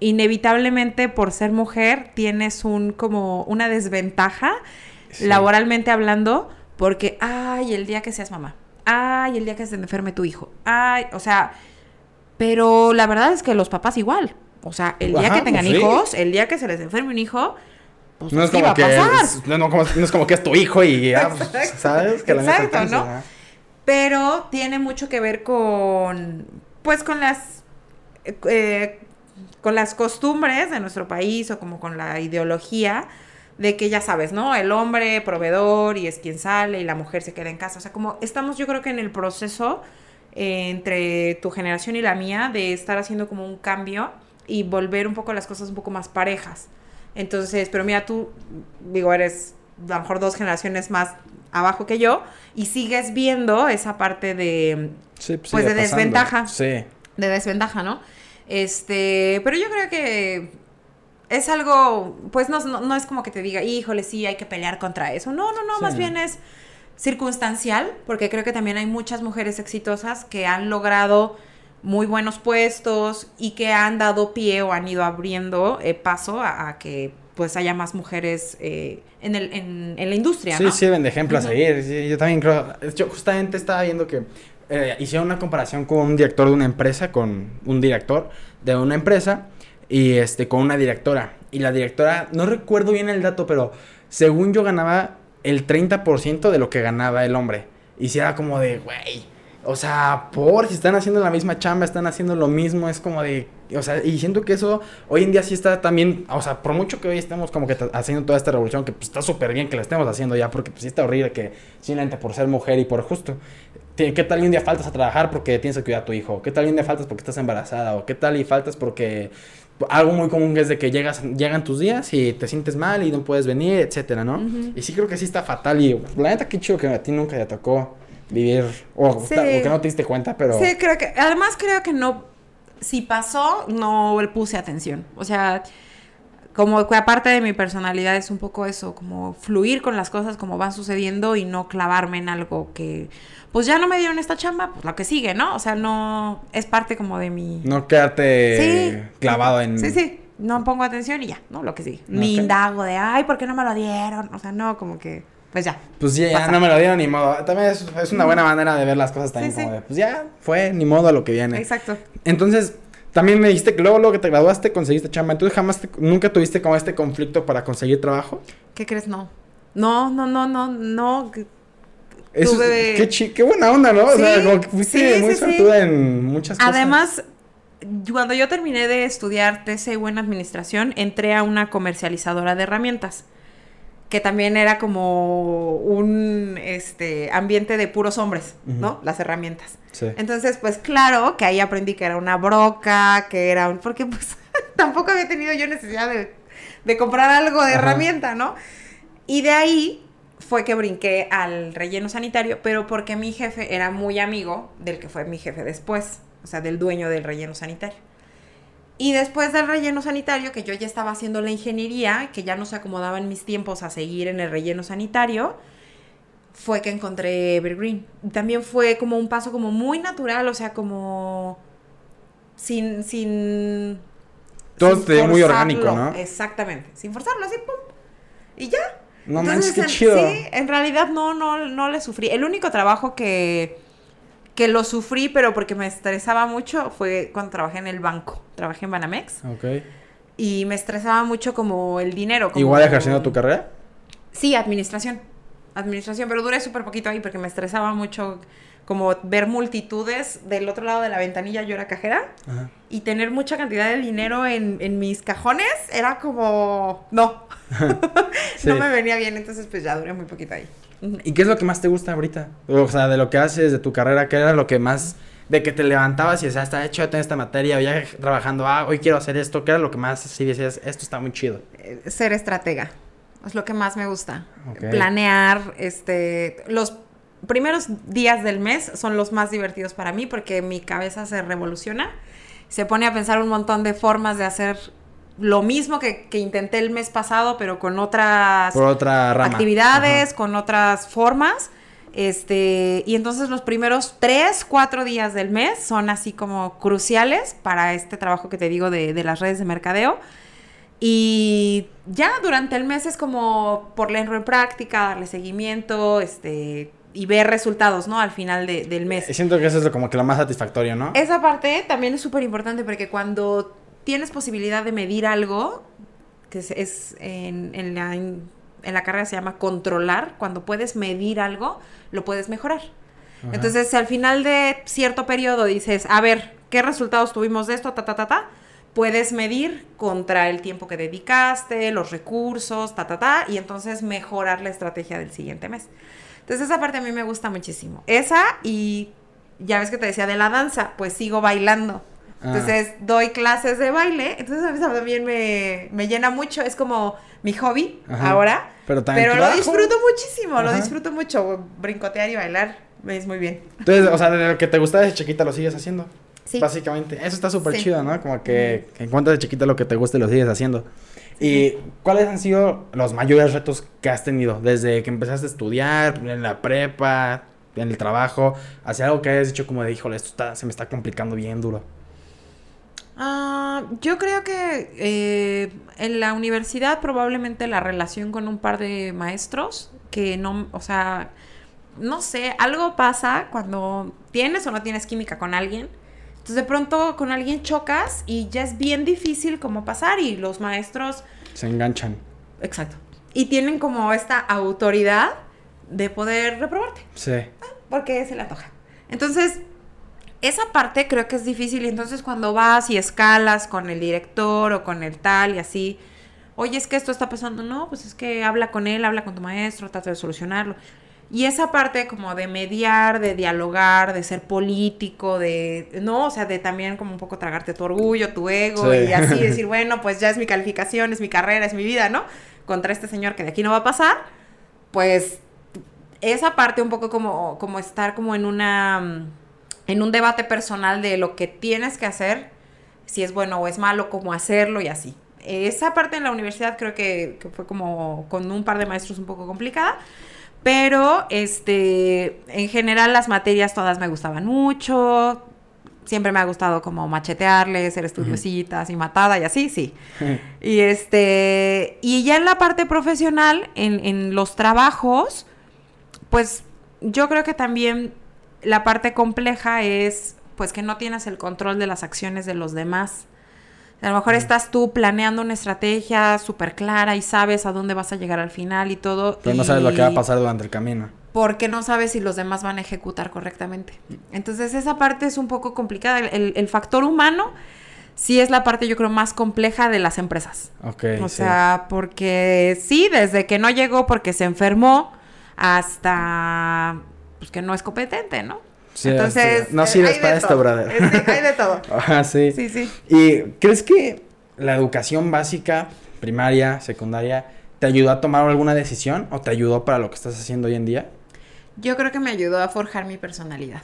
inevitablemente por ser mujer tienes un como una desventaja Sí. laboralmente hablando porque ay el día que seas mamá ay el día que se enferme tu hijo ay o sea pero la verdad es que los papás igual o sea el día Ajá, que tengan pues sí. hijos el día que se les enferme un hijo pues No es como va a que pasar es, no, no, como- no es como que es tu hijo y ya, pues, Exacto. sabes que la neta Exacto, ¿no? pero tiene mucho que ver con pues con las eh, con las costumbres de nuestro país o como con la ideología de que ya sabes, ¿no? El hombre proveedor y es quien sale y la mujer se queda en casa. O sea, como estamos yo creo que en el proceso eh, entre tu generación y la mía de estar haciendo como un cambio y volver un poco las cosas un poco más parejas. Entonces, pero mira, tú, digo, eres a lo mejor dos generaciones más abajo que yo y sigues viendo esa parte de, Sí, Pues sigue de pasando. desventaja. Sí. de desventaja, ¿no? Este, pero yo creo que es algo, pues no, no, no es como que te diga, híjole, sí, hay que pelear contra eso. No, no, no, Sí. más bien es circunstancial, porque creo que también hay muchas mujeres exitosas que han logrado muy buenos puestos y que han dado pie o han ido abriendo eh, paso a, a que pues haya más mujeres eh, en, el, en, en la industria, Sí, ¿no? sirven de ejemplo a Ujú. seguir. Sí, yo también creo. Yo justamente estaba viendo que eh, hicieron una comparación con un director de una empresa, con un director de una empresa y este con una directora. Y la directora, no recuerdo bien el dato, pero según yo ganaba el 30% de lo que ganaba el hombre. Y si era como de, güey, o sea, por si están haciendo la misma chamba, están haciendo lo mismo, es como de, o sea, y siento que eso hoy en día sí está también, o sea, por mucho que hoy estemos como que haciendo toda esta revolución, que pues está súper bien que la estemos haciendo ya, porque pues sí está horrible que simplemente por ser mujer y por justo. ¿Qué tal y un día faltas a trabajar porque tienes que cuidar a tu hijo? ¿Qué tal y un día faltas porque estás embarazada? ¿O qué tal y faltas porque algo muy común es de que llegas, llegan tus días y te sientes mal y no puedes venir, etcétera, ¿no? Y sí creo que sí está fatal y la neta qué chido que a ti nunca te tocó vivir o, Sí. ta- o que no te diste cuenta, pero Sí, creo que, además creo que no, si pasó, no le puse atención. O sea, como que aparte de mi personalidad es un poco eso, como fluir con las cosas como van sucediendo y no clavarme en algo que, pues ya no me dieron esta chamba, pues lo que sigue, ¿no? O sea, no, es parte como de mi... no quedarte Sí. clavado en Sí, sí, no pongo atención y ya, ¿no? Lo que sigue. Ni indago de, ay, ¿por qué no me lo dieron? O sea, no, como que, pues ya. Pues ya, ya Pasa. no me lo dieron ni modo. También es, es una buena manera de ver las cosas también Sí, como sí. de, pues ya fue ni modo a lo que viene. Exacto. Entonces, también me dijiste que luego, luego que te graduaste conseguiste chamba. Entonces, jamás, te- nunca tuviste como este conflicto para conseguir trabajo. ¿Qué crees? No. No, no, no, no, no. Eso es- Tuve- qué, chi- qué buena onda, ¿no? o sea, Sí, como que fuiste sí, muy sí, sí. en muchas cosas. Además, cuando yo terminé de estudiar TCU en administración, entré a una comercializadora de herramientas. Que también era como un este ambiente de puros hombres, ¿no? Las herramientas. Sí. Entonces, pues claro que ahí aprendí que era una broca, que era un... Porque pues tampoco había tenido yo necesidad de, de comprar algo de Ajá. herramienta, ¿no? Y de ahí fue que brinqué al relleno sanitario, pero porque mi jefe era muy amigo del que fue mi jefe después, o sea, del dueño del relleno sanitario. Y después del relleno sanitario, que yo ya estaba haciendo la ingeniería, que ya no se acomodaban mis tiempos a seguir en el relleno sanitario, fue que encontré Evergreen. También fue como un paso como muy natural, o sea, como sin... sin Todo sin muy orgánico, ¿no? Exactamente, sin forzarlo, así, pum. Y ya. No Entonces, manches, qué en- chido. Sí, en realidad no, no, no le sufrí. El único trabajo que, que lo sufrí, pero porque me estresaba mucho, fue cuando trabajé en el banco. Trabajé en Banamex. Ok. Y me estresaba mucho como el dinero. como- ¿Igual ejerciendo tu carrera? Sí, administración. Administración, pero duré súper poquito ahí porque me estresaba mucho como ver multitudes del otro lado de la ventanilla, yo era cajera, Ajá. y tener mucha cantidad de dinero en, en mis cajones era como, no, Sí. no me venía bien, entonces pues ya duré muy poquito ahí. ¿Y qué es lo que más te gusta ahorita? O sea, de lo que haces, de tu carrera, ¿qué era lo que más... De que te levantabas y decías, está hecho ya tengo esta materia, o ya trabajando, ah, hoy quiero hacer esto, ¿qué era lo que más así decías, esto está muy chido? Eh, Ser estratega, es lo que más me gusta. Planear, este, los primeros días del mes son los más divertidos para mí porque mi cabeza se revoluciona, se pone a pensar un montón de formas de hacer lo mismo que, que intenté el mes pasado, pero con otras Por otra rama. actividades, con otras formas. Este, y entonces los primeros tres, cuatro días del mes son así como cruciales para este trabajo que te digo de, de las redes de mercadeo. Y ya durante el mes es como ponerlo en práctica, darle seguimiento, este, y ver resultados, ¿no? Al final de- del mes. Ajá. Siento que eso es como que lo más satisfactorio, ¿no? Esa parte también es súper importante porque cuando tienes posibilidad de medir algo, que es, es en, en la, en la carrera se llama controlar, cuando puedes medir algo, lo puedes mejorar. Ajá. Entonces, si al final de cierto periodo dices, a ver, ¿qué resultados tuvimos de esto? Ta, ta, ta, ta. Puedes medir contra el tiempo que dedicaste, los recursos, ta, ta, ta, y entonces mejorar la estrategia del siguiente mes. Entonces, esa parte a mí me gusta muchísimo. Esa y ya ves que te decía de la danza, pues sigo bailando. Ah. Entonces, doy clases de baile. Entonces, a mí también me, me llena mucho. Es como mi hobby Ajá. ahora. Pero también Pero lo disfruto muchísimo, lo disfruto mucho. Brincotear y bailar me es muy bien. Entonces, o sea, de lo que te gustaba desde chiquita lo sigues haciendo. Sí. Básicamente. Eso está súper Sí. chido, ¿no? Como que, que encuentras de chiquita lo que te gusta y lo sigues haciendo. ¿Y cuáles han sido los mayores retos que has tenido? Desde que empezaste a estudiar, en la prepa, en el trabajo, hacia algo que hayas dicho como de, híjole, esto está, se me está complicando bien duro. Ah, yo creo que eh, en la universidad probablemente la relación con un par de maestros que no, o sea, no sé, algo pasa cuando tienes o no tienes química con alguien. Entonces de pronto con alguien chocas y ya es bien difícil como pasar y los maestros, Se enganchan. exacto, y tienen como esta autoridad de poder reprobarte. Sí. porque se le antoja. Entonces, esa parte creo que es difícil y entonces cuando vas y escalas con el director o con el tal y así, oye, es que esto está pasando, no, pues es que habla con él, habla con tu maestro, trata de solucionarlo. Y esa parte como de mediar, de dialogar, de ser político, de, no, o sea, de también como un poco tragarte tu orgullo, tu ego Sí. y así decir, bueno, pues ya es mi calificación, es mi carrera, es mi vida, ¿no? Contra este señor que de aquí no va a pasar, pues esa parte un poco como, como estar como en una mm, en un debate personal de lo que tienes que hacer, si es bueno o es malo, cómo hacerlo y así. Esa parte en la universidad creo que, que fue como con un par de maestros un poco complicada, pero este en general las materias todas me gustaban mucho. Siempre me ha gustado como machetearle, ser estudiositas y matada y así, sí. Y este, y ya en la parte profesional, en, en los trabajos, pues yo creo que también la parte compleja es pues que no tienes el control de las acciones de los demás. A lo mejor estás tú planeando una estrategia súper clara y sabes a dónde vas a llegar al final y todo. Pero no sabes lo que va a pasar durante el camino. porque no sabes si los demás van a ejecutar correctamente. Entonces esa parte es un poco complicada. El, el- el factor humano sí es la parte yo creo más compleja de las empresas. Ok. O sí. sea, porque sí, desde que no llegó porque se enfermó hasta pues que no es competente, ¿no? Sí, Entonces, sí. no sirves para esto, todo. brother. Sí, hay de todo. Ajá, sí. Sí, sí. ¿Y crees que la educación básica, primaria, secundaria, te ayudó a tomar alguna decisión o te ayudó para lo que estás haciendo hoy en día? Yo creo que me ayudó a forjar mi personalidad.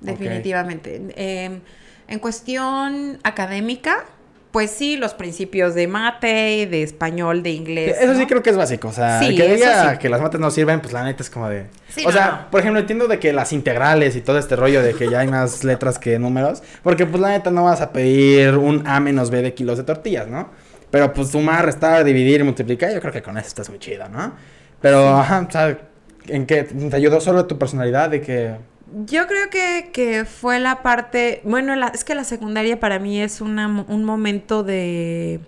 Definitivamente. Eh, en cuestión académica, pues sí, los principios de mate, de español, de inglés. Eso sí creo que es básico, o sea, Sí, el que diga sí. que las mates no sirven, pues la neta es como de... Sí, o no, sea, no. por ejemplo, entiendo de que las integrales y todo este rollo de que ya hay más letras que números, porque pues la neta no vas a pedir un A menos B de kilos de tortillas, ¿no? Pero pues sumar, restar, dividir y multiplicar, yo creo que con eso estás muy chido, ¿no? Pero, ajá, o sea, ¿en qué te ayudó solo tu personalidad de que... Yo creo que, que fue la parte, bueno, la- es que la secundaria para mí es una, un momento de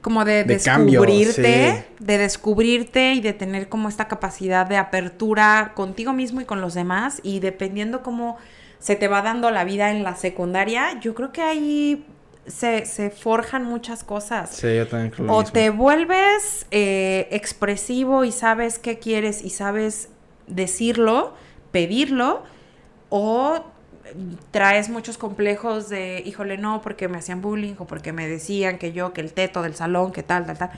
como de, De cambio, descubrirte, sí. de descubrirte y de tener como esta capacidad de apertura contigo mismo y con los demás y dependiendo cómo se te va dando la vida en la secundaria, yo creo que ahí se, se forjan muchas cosas. Sí, yo también creo lo O mismo. te vuelves eh, expresivo y sabes qué quieres y sabes decirlo, pedirlo, o traes muchos complejos de, híjole, no, porque me hacían bullying o porque me decían que yo, que el teto del salón, que tal, tal, tal.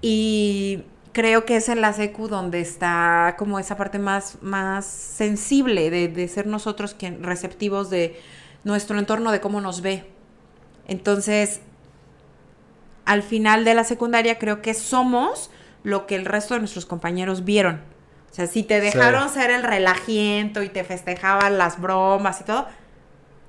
Y creo que es en la secu donde está como esa parte más, más sensible de, de ser nosotros quien, receptivos de nuestro entorno, de cómo nos ve. Entonces, al final de la secundaria creo que somos lo que el resto de nuestros compañeros vieron. O sea, si te dejaron ser el relajiento y te festejaban las bromas y todo,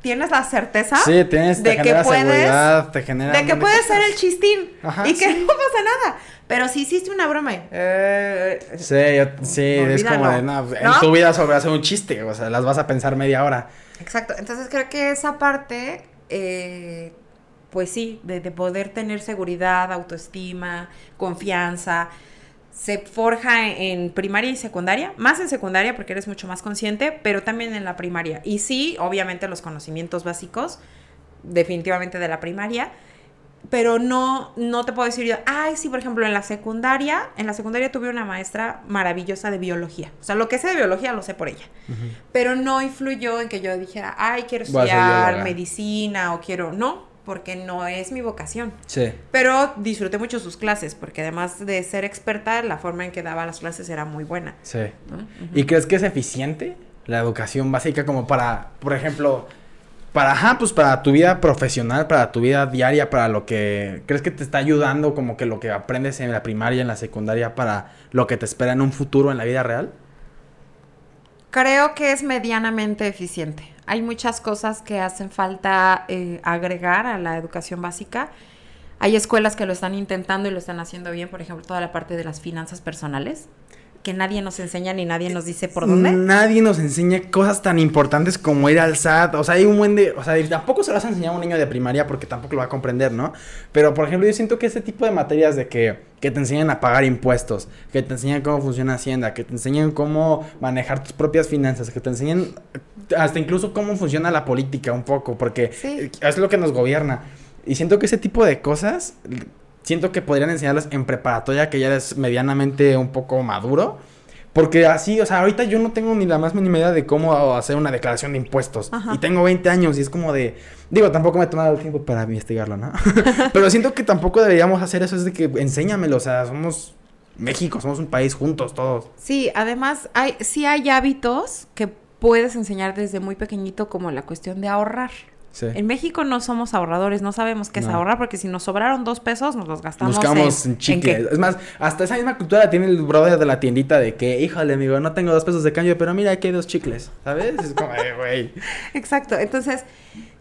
tienes la certeza Sí, tienes, de que puedes seguridad, te genera... de que puedes ser el chistín Ajá, y que sí. no pasa nada. Pero si hiciste una broma eh, Sí, yo- sí, es como de, no, en ¿No? tu vida sobre hacer un chiste, o sea, las vas a pensar media hora. Exacto. Entonces creo que esa parte, eh, pues sí, de, de poder tener seguridad, autoestima, confianza, se forja en primaria y secundaria, más en secundaria porque eres mucho más consciente, pero también en la primaria. Y sí, obviamente los conocimientos básicos, definitivamente de la primaria, pero no, no te puedo decir yo, ay, sí, por ejemplo, en la secundaria, en la secundaria tuve una maestra maravillosa de biología. O sea, lo que sé de biología lo sé por ella. Pero no influyó en que yo dijera, ay, quiero estudiar medicina o quiero. No, porque no es mi vocación. Sí. Pero disfruté mucho sus clases, porque además de ser experta, la forma en que daba las clases era muy buena. Sí. ¿no? ¿Y crees que es eficiente la educación básica como para, por ejemplo, para, ajá, pues para tu vida profesional, para tu vida diaria, para lo que, crees que te está ayudando como que lo que aprendes en la primaria, en la secundaria, para lo que te espera en un futuro en la vida real? Creo que es medianamente eficiente. Hay muchas cosas que hacen falta eh, agregar a la educación básica. Hay escuelas que lo están intentando y lo están haciendo bien, por ejemplo, toda la parte de las finanzas personales, que nadie nos enseña ni nadie nos dice por dónde. Nadie nos enseña cosas tan importantes como ir al SAT. O sea, hay un buen de. O sea, tampoco se lo vas a enseñar a un niño de primaria porque tampoco lo va a comprender, ¿no? Pero, por ejemplo, yo siento que ese tipo de materias de que, que te enseñan a pagar impuestos, que te enseñan cómo funciona Hacienda, que te enseñan cómo manejar tus propias finanzas, que te enseñan hasta incluso cómo funciona la política un poco, porque Sí. es lo que nos gobierna. Y siento que ese tipo de cosas siento que podrían enseñarlas en preparatoria, que ya eres medianamente un poco maduro. Porque así, o sea, ahorita yo no tengo ni la más mínima idea de cómo hacer una declaración de impuestos. Ajá. Y tengo 20 años y es como de... Digo, tampoco me he tomado el tiempo para investigarlo, ¿no? Pero siento que tampoco deberíamos hacer eso, es de que enséñamelo, o sea, somos México, somos un país juntos todos. Sí, además hay, sí hay hábitos que puedes enseñar desde muy pequeñito, como la cuestión de ahorrar. Sí. En México no somos ahorradores, no sabemos qué es ahorrar, porque si nos sobraron dos pesos, nos los gastamos Buscamos en, en chicle. qué? Es más, hasta esa misma cultura tiene el brother de la tiendita de que, híjole, amigo, no tengo dos pesos de cambio, pero mira, aquí hay dos chicles, ¿sabes? Es como, güey. Exacto. Entonces,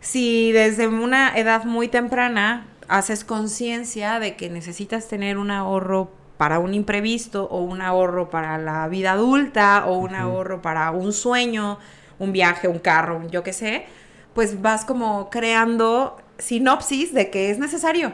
si desde una edad muy temprana haces conciencia de que necesitas tener un ahorro para un imprevisto o un ahorro para la vida adulta o un ahorro para un sueño, un viaje, un carro, un yo qué sé, pues vas como creando sinopsis de que es necesario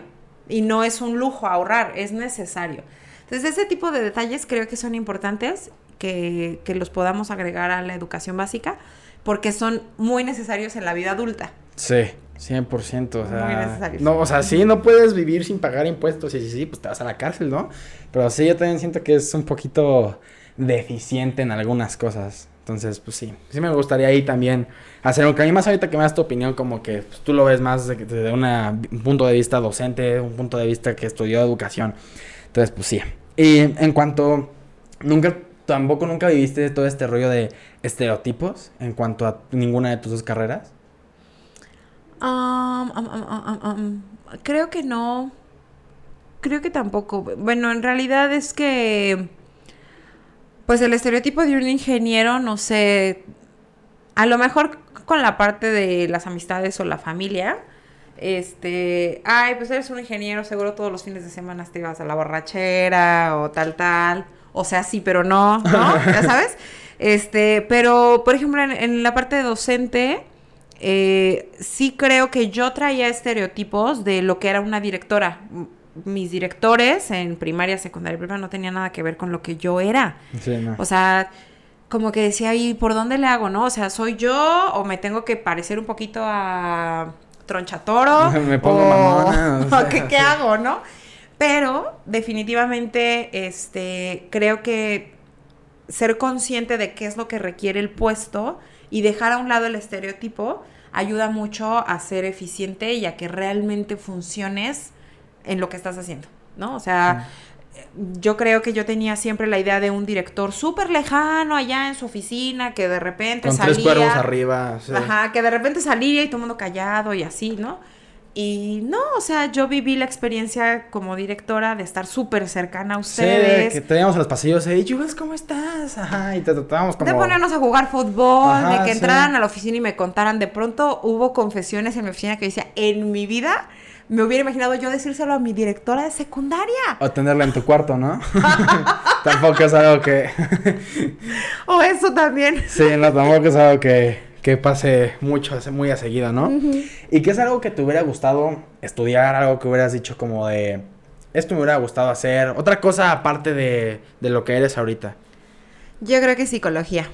y no es un lujo ahorrar, es necesario. Entonces, ese tipo de detalles creo que son importantes que, que los podamos agregar a la educación básica porque son muy necesarios en la vida adulta. Sí. 100%, o sea, Muy necesario. no, o sea, sí, no puedes vivir sin pagar impuestos, y sí, sí, pues te vas a la cárcel, ¿no? Pero sí, yo también siento que es un poquito deficiente en algunas cosas. Entonces, pues sí, sí me gustaría ahí también hacer un cambio. Más ahorita que me das tu opinión, como que pues, tú lo ves más de- desde una- un punto de vista docente, un punto de vista que estudió educación. Entonces, pues sí. Y en cuanto, nunca, tampoco nunca viviste todo este rollo de estereotipos en cuanto a ninguna de tus dos carreras. Um, um, um, um, creo que no. Creo que tampoco. Bueno, en realidad es que. Pues el estereotipo de un ingeniero, no sé. A lo mejor con la parte de las amistades o la familia. Este. Ay, pues eres un ingeniero, seguro todos los fines de semana te ibas a la borrachera o tal, tal. O sea, sí, pero no, ¿no? Ya sabes. Este, pero, por ejemplo, en, en la parte de docente, eh, sí creo que yo traía estereotipos de lo que era una directora. Mis directores en primaria, secundaria y prepa no tenían nada que ver con lo que yo era. Sí, no. O sea, como que decía, ¿y por dónde le hago, no? O sea, ¿soy yo o me tengo que parecer un poquito a Tronchatoro? Me pongo mamona, o sea, ¿qué, qué hago, no? Pero definitivamente, este, creo que ser consciente de qué es lo que requiere el puesto y dejar a un lado el estereotipo ayuda mucho a ser eficiente y a que realmente funciones en lo que estás haciendo, ¿no? O sea, yo creo que yo tenía siempre la idea de un director súper lejano allá en su oficina que de repente Con salía. tres cuervos arriba. sí. Ajá, que de repente salía y todo el mundo callado y así, ¿no? Y no, o sea, yo viví la experiencia como directora de estar súper cercana a Sí, de ustedes. que teníamos a los pasillos ahí, Jules, ¿cómo estás? Ajá, y te tratábamos como... De ponernos a jugar fútbol, Ajá, de que sí. entraran a la oficina y me contaran. De pronto hubo confesiones en mi oficina que decía, en mi vida me hubiera imaginado yo decírselo a mi directora de secundaria. O tenerla en tu cuarto, ¿no? tampoco es algo que... O eso también. sí, no, tampoco es algo que, que pase mucho, muy a seguido, ¿no? Y que es algo que te hubiera gustado estudiar, algo que hubieras dicho como de... Esto me hubiera gustado hacer. Otra cosa aparte de, de lo que eres ahorita. Yo creo que psicología.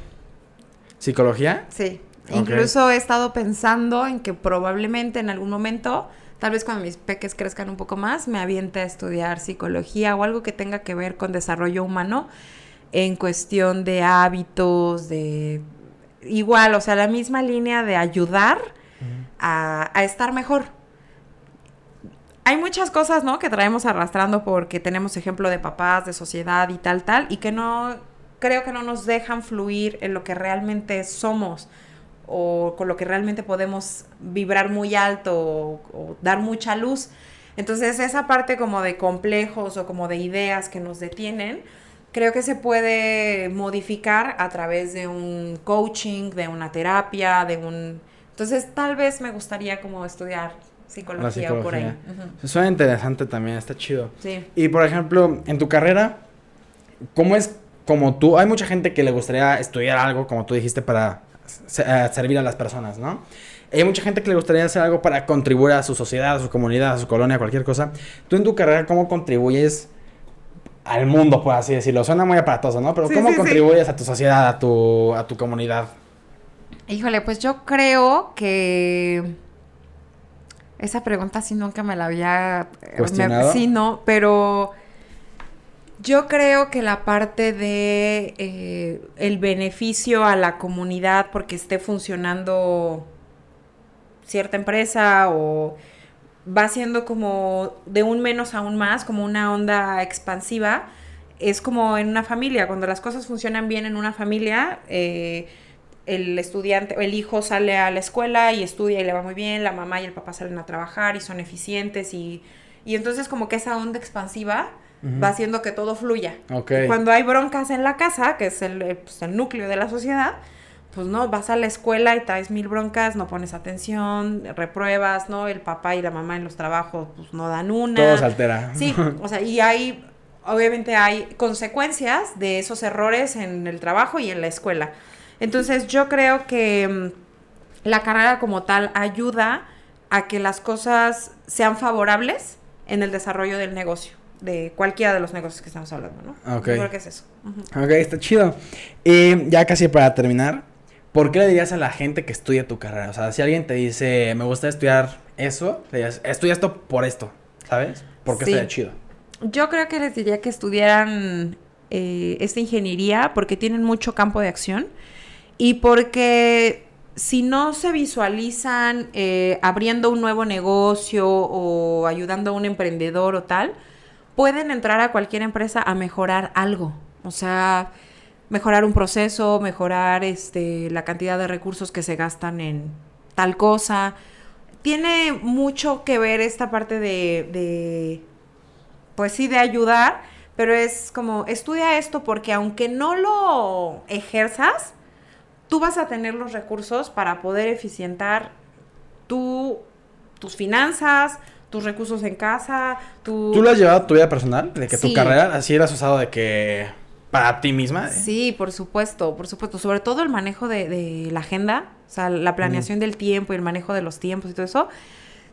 ¿Psicología? Sí. Incluso he estado pensando en que probablemente en algún momento, tal vez cuando mis peques crezcan un poco más, me aviente a estudiar psicología o algo que tenga que ver con desarrollo humano en cuestión de hábitos, de igual, o sea, la misma línea de ayudar a, a estar mejor. Hay muchas cosas, ¿no? Que traemos arrastrando porque tenemos ejemplo de papás, de sociedad y tal, tal, y que no, creo que no nos dejan fluir en lo que realmente somos o con lo que realmente podemos vibrar muy alto o, o dar mucha luz. Entonces, esa parte como de complejos o como de ideas que nos detienen, creo que se puede modificar a través de un coaching, de una terapia, de un... Entonces, tal vez me gustaría como estudiar psicología, o por ahí. Suena interesante también, está chido. Sí. Y por ejemplo, en tu carrera, ¿cómo es como tú? Hay mucha gente que le gustaría estudiar algo, como tú dijiste, para se- servir a las personas, ¿no? Hay mucha gente que le gustaría hacer algo para contribuir a su sociedad, a su comunidad, a su colonia, cualquier cosa. Tú en tu carrera, ¿cómo contribuyes al mundo, por así decirlo? Suena muy aparatoso, ¿no? Pero Sí, ¿cómo sí, sí. contribuyes a tu sociedad, a tu, a tu comunidad? Híjole, pues yo creo que esa pregunta sí nunca me la había eh, sí, no, pero yo creo que la parte de eh, el beneficio a la comunidad porque esté funcionando cierta empresa o va siendo como de un menos a un más, como una onda expansiva, es como en una familia, cuando las cosas funcionan bien en una familia, eh, el estudiante, el hijo sale a la escuela y estudia y le va muy bien, la mamá y el papá salen a trabajar y son eficientes y, y entonces como que esa onda expansiva Va haciendo que todo fluya. Cuando hay broncas en la casa, que es el, eh, pues, el núcleo de la sociedad, pues no, vas a la escuela y traes mil broncas, no pones atención, repruebas, ¿no? El papá y la mamá en los trabajos, pues no dan una. Todo se altera. Sí, o sea, y hay, obviamente hay consecuencias de esos errores en el trabajo y en la escuela. Entonces yo creo que mm, la carrera como tal ayuda a que las cosas sean favorables en el desarrollo del negocio, de cualquiera de los negocios que estamos hablando, ¿no? Ok. Yo creo que es eso. Ujú. Ok, está chido. Y ya casi para terminar, ¿por qué le dirías a la gente que estudia tu carrera? O sea, si alguien te dice, me gusta estudiar eso, le dirías, estudia esto por esto, ¿sabes? Porque Sí. estaría chido. Yo creo que les diría que estudiaran eh, esta ingeniería porque tienen mucho campo de acción y porque si no se visualizan eh, abriendo un nuevo negocio o ayudando a un emprendedor o tal, pueden entrar a cualquier empresa a mejorar algo. O sea, mejorar un proceso, mejorar este, la cantidad de recursos que se gastan en tal cosa. Tiene mucho que ver esta parte de, de pues sí, de ayudar, pero es como, estudia esto porque aunque no lo ejerzas, tú vas a tener los recursos para poder eficientar tu, tus finanzas, tus recursos en casa, tu... ¿Tú lo has llevado a tu vida personal? De que tu carrera así eras usado de que para ti misma. ¿eh? Sí, por supuesto, por supuesto. Sobre todo el manejo de, de la agenda, o sea, la planeación del tiempo y el manejo de los tiempos y todo eso.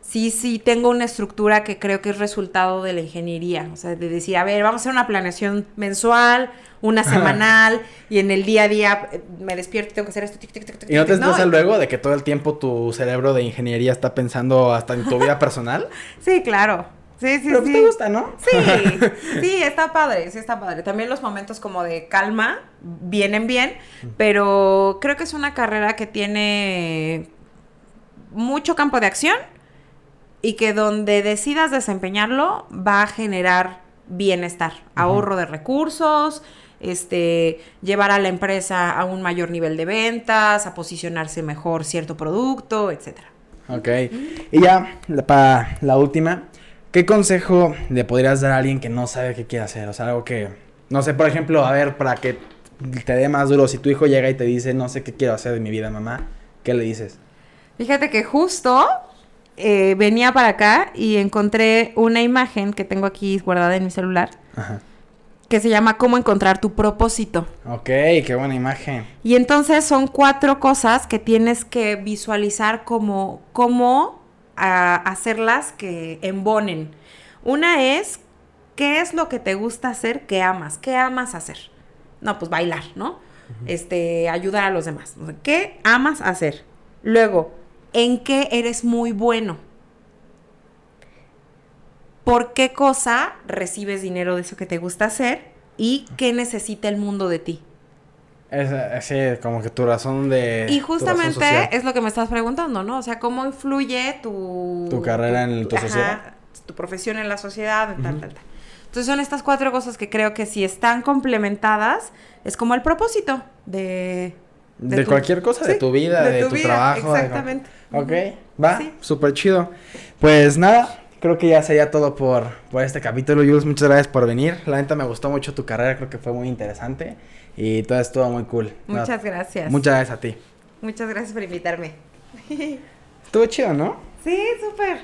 Sí, sí, tengo una estructura que creo que es resultado de la ingeniería. O sea, de decir, a ver, vamos a hacer una planeación mensual, una semanal, y en el día a día eh, me despierto y tengo que hacer esto. tic, tic, tic, tic, ¿Y no te tic, estresa luego de que todo el tiempo tu cerebro de ingeniería está pensando hasta en tu vida personal? Sí, claro. Sí, sí, Pero pues sí. te gusta, ¿no? Sí, sí, está padre, sí está padre. También los momentos como de calma vienen bien, pero creo que es una carrera que tiene mucho campo de acción y que donde decidas desempeñarlo va a generar bienestar, ahorro de recursos, este, llevar a la empresa a un mayor nivel de ventas, a posicionarse mejor cierto producto, etcétera. Ok. Y ya, para la última, ¿qué consejo le podrías dar a alguien que no sabe qué quiere hacer? O sea, algo que, no sé, por ejemplo, a ver, para que te dé más duro, si tu hijo llega y te dice, no sé qué quiero hacer de mi vida, mamá, ¿qué le dices? Fíjate que justo eh, venía para acá y encontré una imagen que tengo aquí guardada en mi celular Ajá. que se llama Cómo encontrar tu propósito. Ok, qué buena imagen. Y entonces son cuatro cosas que tienes que visualizar como cómo ah, hacerlas que embonen. Una es, ¿qué es lo que te gusta hacer que amas? ¿Qué amas hacer? No, pues bailar, ¿no? Este, ayudar a los demás. ¿Qué amas hacer? Luego, ¿en qué eres muy bueno? ¿Por qué cosa recibes dinero de eso que te gusta hacer? ¿Y qué necesita el mundo de ti? Es, ese, como que tu razón de... Y justamente es lo que me estás preguntando, ¿no? O sea, ¿cómo influye tu... Tu carrera en tu sociedad. Tu profesión en la sociedad, tal, tal, tal. Entonces son estas cuatro cosas que creo que si están complementadas, es como el propósito de... De, tu- cualquier cosa, de tu vida, de, tu, vida, trabajo. de- Exactamente. Ok, va, Sí. súper chido. Pues nada, creo que ya sería todo por, por este capítulo, Jules. Muchas gracias por venir. La neta me gustó mucho tu carrera, creo que fue muy interesante. Y todo estuvo muy cool. Muchas gracias. Muchas gracias a ti. Muchas gracias por invitarme. Estuvo chido, ¿no? Sí, súper.